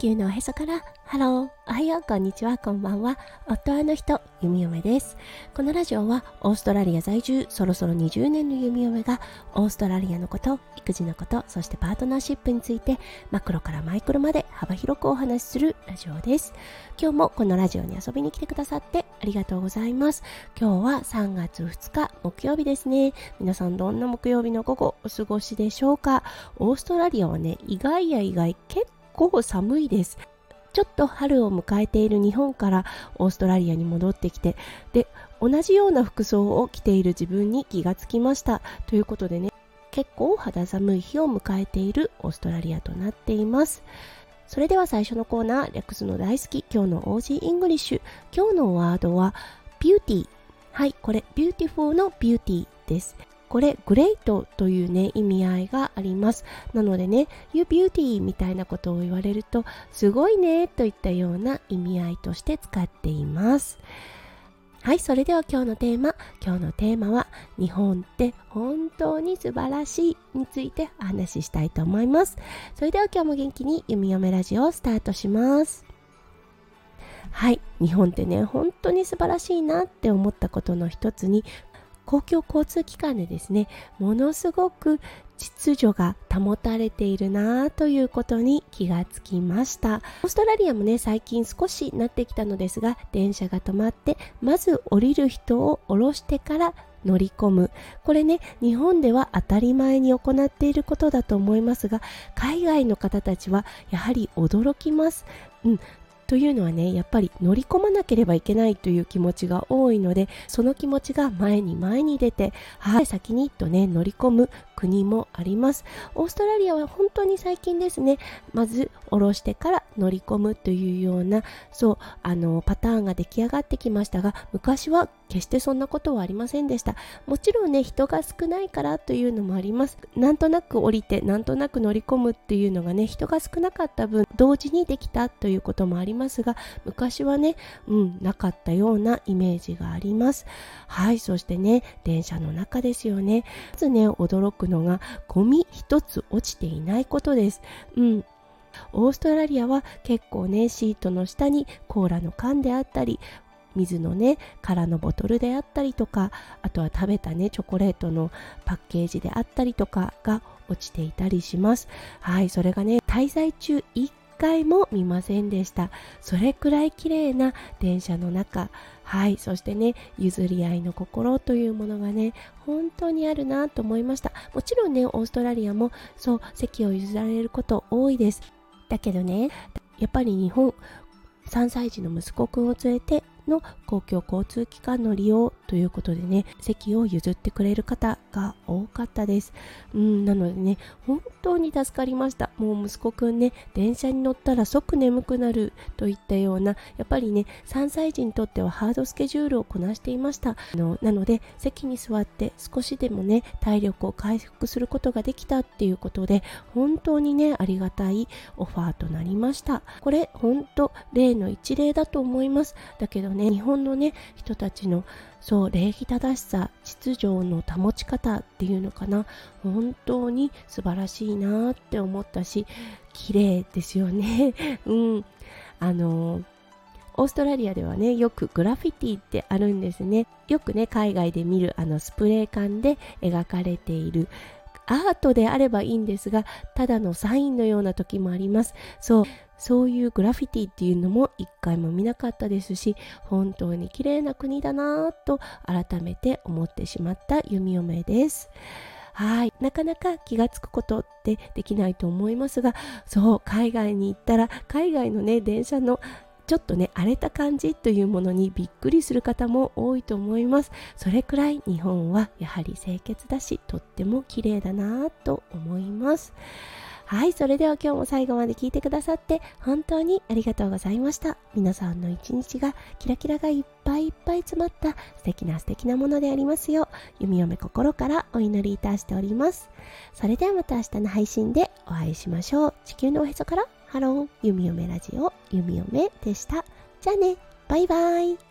球のおへそからハローおはようこんにちはこんばんは。夫あの人弓嫁です。このラジオはオーストラリア在住そろそろ20年の弓嫁がオーストラリアのこと育児のことそしてパートナーシップについてマクロからマイクロまで幅広くお話しするラジオです。今日もこのラジオに遊びに来てくださってありがとうございます。今日は3月2日木曜日ですね。皆さんどんな木曜日の午後お過ごしでしょうか？オーストラリアはね意外や意外結構午後寒いです。ちょっと春を迎えている日本からオーストラリアに戻ってきて、で、同じような服装を着ている自分に気がつきました。ということでね、結構肌寒い日を迎えているオーストラリアとなっています。それでは最初のコーナー、略すの大好き、今日の Aussie English。今日のワードは、 beauty。はい、これ、 beautiful の beauty です。これグレートというね意味合いがありますなのでね You beauty みたいなことを言われるとすごいねといったような意味合いとして使っていますはい、それでは今日のテーマ。今日のテーマは、日本って本当に素晴らしいについてお話ししたいと思います。それでは今日も元気に弓嫁ラジオをスタートします。はい、日本ってね、本当に素晴らしいなって思ったことの一つに、公共交通機関でですねものすごく秩序が保たれているなということに気がつきました。オーストラリアもね最近少しなってきたのですが電車が止まってまず降りる人を降ろしてから乗り込む。これね日本では当たり前に行っていることだと思いますが海外の方たちはやはり驚きます、うん、というのはねやっぱり乗り込まなければいけないという気持ちが多いのでその気持ちが前に前に出てはい先にとね乗り込む国もあります。オーストラリアは本当に最近ですねまず下ろしてから乗り込むというようなそうあのパターンが出来上がってきましたが昔は決してそんなことはありませんでした。もちろんね人が少ないからというのもあります。なんとなく降りてなんとなく乗り込むっていうのがね人が少なかった分同時にできたということもありますが昔はねうんなかったようなイメージがあります。はいそしてね電車の中ですよね。まずね驚くのがゴミ一つ落ちていないことです。うん。オーストラリアは結構ねシートの下にコーラの缶であったり水のね空のボトルであったりとかあとは食べたねチョコレートのパッケージであったりとかが落ちていたりします。はいそれがね滞在中1回も見ませんでした。それくらい綺麗な電車の中。はいそしてね譲り合いの心というものがね本当にあるなと思いました。もちろんねオーストラリアもそう席を譲られること多いです。だけどねやっぱり日本3歳児の息子くんを連れての公共交通機関の利用ということでね席を譲ってくれる方が多かったです。うんなのでね本当に助かりました。もう息子くんね電車に乗ったら即眠くなるといったようなやっぱりね3歳児にとってはハードスケジュールをこなしていました。あのなので席に座って少しでもね体力を回復することができたっていうことで本当にねありがたいオファーとなりました。これ本当例の一例だと思います。だけどね日本のね人たちのそう礼儀正しさ秩序の保ち方っていうのかな。本当に素晴らしいなって思ったし綺麗ですよね。うん。あのオーストラリアではねよくグラフィティってあるんですね。よくね海外で見るあのスプレー缶で描かれているアートであればいいんですがただのサインのような時もあります。そう。そういうグラフィティっていうのも一回も見なかったですし本当に綺麗な国だなぁと改めて思ってしまった弓嫁です。はい。なかなか気がつくことってできないと思いますがそう海外に行ったら海外のね電車のちょっとね荒れた感じというものにびっくりする方も多いと思います。それくらい日本はやはり清潔だしとっても綺麗だなぁと思います。はい、それでは今日も最後まで聞いてくださって本当にありがとうございました。皆さんの一日がキラキラがいっぱいいっぱい詰まった素敵な素敵なものでありますよう、弓嫁心からお祈りいたしております。それではまた明日の配信でお会いしましょう。地球のおへそからハロー、弓嫁ラジオ、弓嫁でした。じゃあね、バイバーイ。